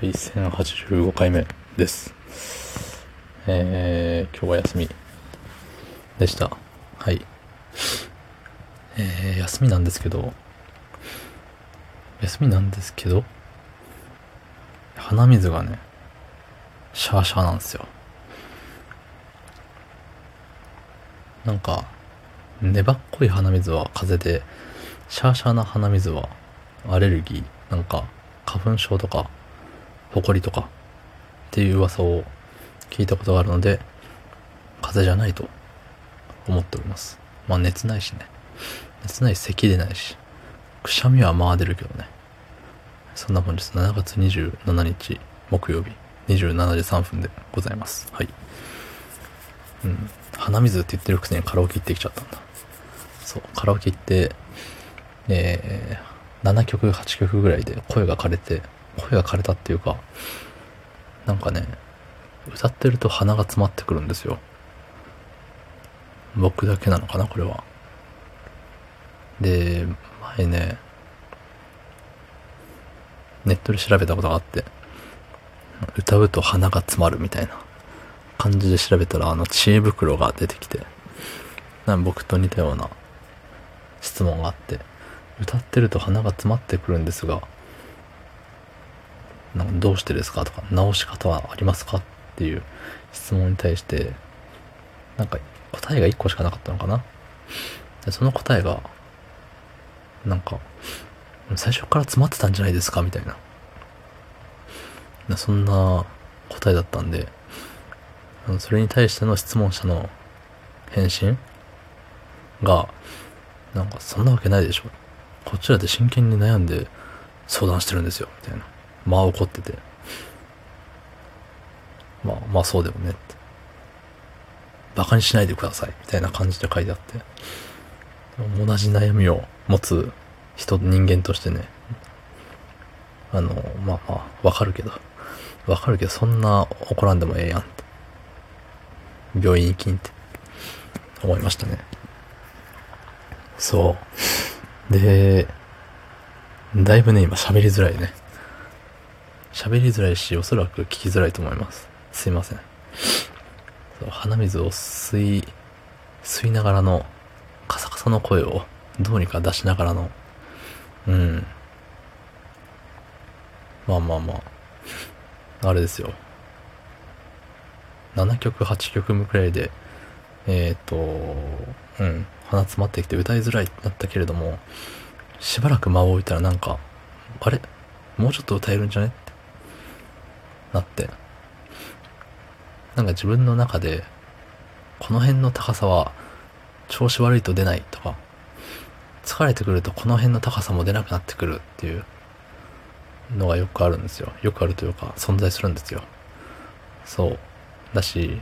はい、1085回目です。えー、今日は休みでした。はい。えー、休みなんですけど、休みなんですけど、鼻水がね、シャーシャーなんですよ。なんか、粘っこい鼻水は風邪で、シャーシャーな鼻水はアレルギー、なんか、花粉症とか、ホコリとか、っていう噂を聞いたことがあるので、風邪じゃないと思っております。まあ熱ないしね。熱ないし、咳出ないし、くしゃみはまあ出るけどね。そんな本日7月27日木曜日27時3分でございます。はい。うん。鼻水って言ってるくせにカラオケ行ってきちゃったんだ。そう、カラオケ行って、えー、7曲、8曲ぐらいで声が枯れて、声が枯れたっていうか、なんかね、歌ってると鼻が詰まってくるんですよ。僕だけなのかな、これは。で、前ね、ネットで調べたことがあって、歌うと鼻が詰まるみたいな感じで調べたら、あの、知恵袋が出てきて、なん僕と似たような質問があって、歌ってると鼻が詰まってくるんですが、どうしてですか？とか、直し方はありますか？っていう質問に対して、なんか答えが1個しかなかったのかな？でその答えが、なんか、最初から詰まってたんじゃないですか？みたいな。そんな答えだったんで、それに対しての質問者の返信が、なんかそんなわけないでしょ。こっちらで真剣に悩んで相談してるんですよ、みたいな。まあ怒ってて。まあ、まあそうだよねって。馬鹿にしないでください、みたいな感じで書いてあって。同じ悩みを持つ人、人間としてね。あの、まあまあ、わかるけど。わかるけど、そんな怒らんでもええやんって。病院行きんって思いましたね。そう。で、だいぶね、今喋りづらいね。喋りづらいし、おそらく聞きづらいと思います。すいません。鼻水を吸い、吸いながらの、カサカサの声をどうにか出しながらの、うん。まあまあまあ、あれですよ。7曲、8曲目くらいで、えっ、ー、と、うん、鼻詰まってきて歌いづらいってなったけれども、しばらく間を置いたらなんか、あれ？もうちょっと歌えるんじゃね？っなって、なんか自分の中で、この辺の高さは調子悪いと出ないとか、疲れてくるとこの辺の高さも出なくなってくるっていうのがよくあるんですよ。よくあるというか、存在するんですよ。そう。だし、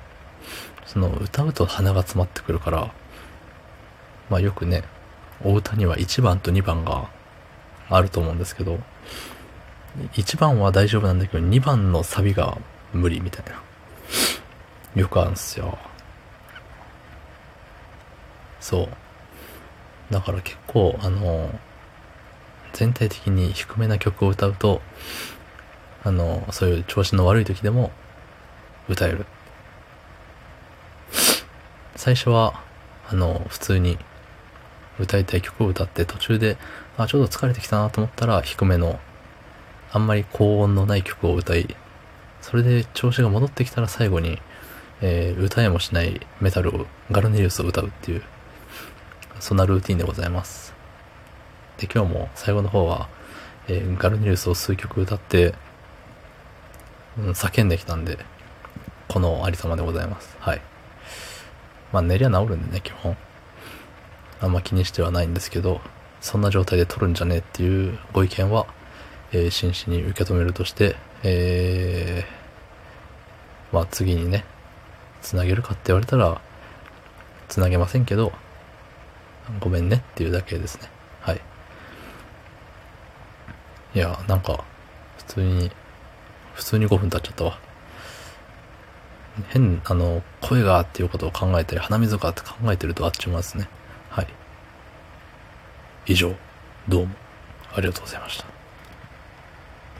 その歌うと鼻が詰まってくるから、まあよくね、お歌には1番と2番があると思うんですけど、1番は大丈夫なんだけど、2番のサビが無理みたいな。よくあるんすよ。そう。だから結構、あの、全体的に低めな曲を歌うと、あの、そういう調子の悪い時でも歌える。最初は、あの、普通に歌いたい曲を歌って途中で、あ、ちょっと疲れてきたなと思ったら低めの、あんまり高音のない曲を歌い、それで調子が戻ってきたら最後に、えー、歌えもしないメタルを、ガルネリウスを歌うっていう、そんなルーティンでございます。で、今日も最後の方は、えー、ガルネリウスを数曲歌って、うん、叫んできたんで、このありさまでございます。はい。まあ寝りゃ治るんでね、基本。あんま気にしてはないんですけど、そんな状態で撮るんじゃねえっていうご意見は、えー、真摯に受け止めるとして、えー、まあ次にね、つなげるかって言われたら、つなげませんけど、ごめんねっていうだけですね。はい。いや、なんか、普通に、普通に5分経っちゃったわ。変、あの、声がっていうことを考えたり、鼻水がって考えてるとあっちゅう間ですね。はい。以上、どうもありがとうございました。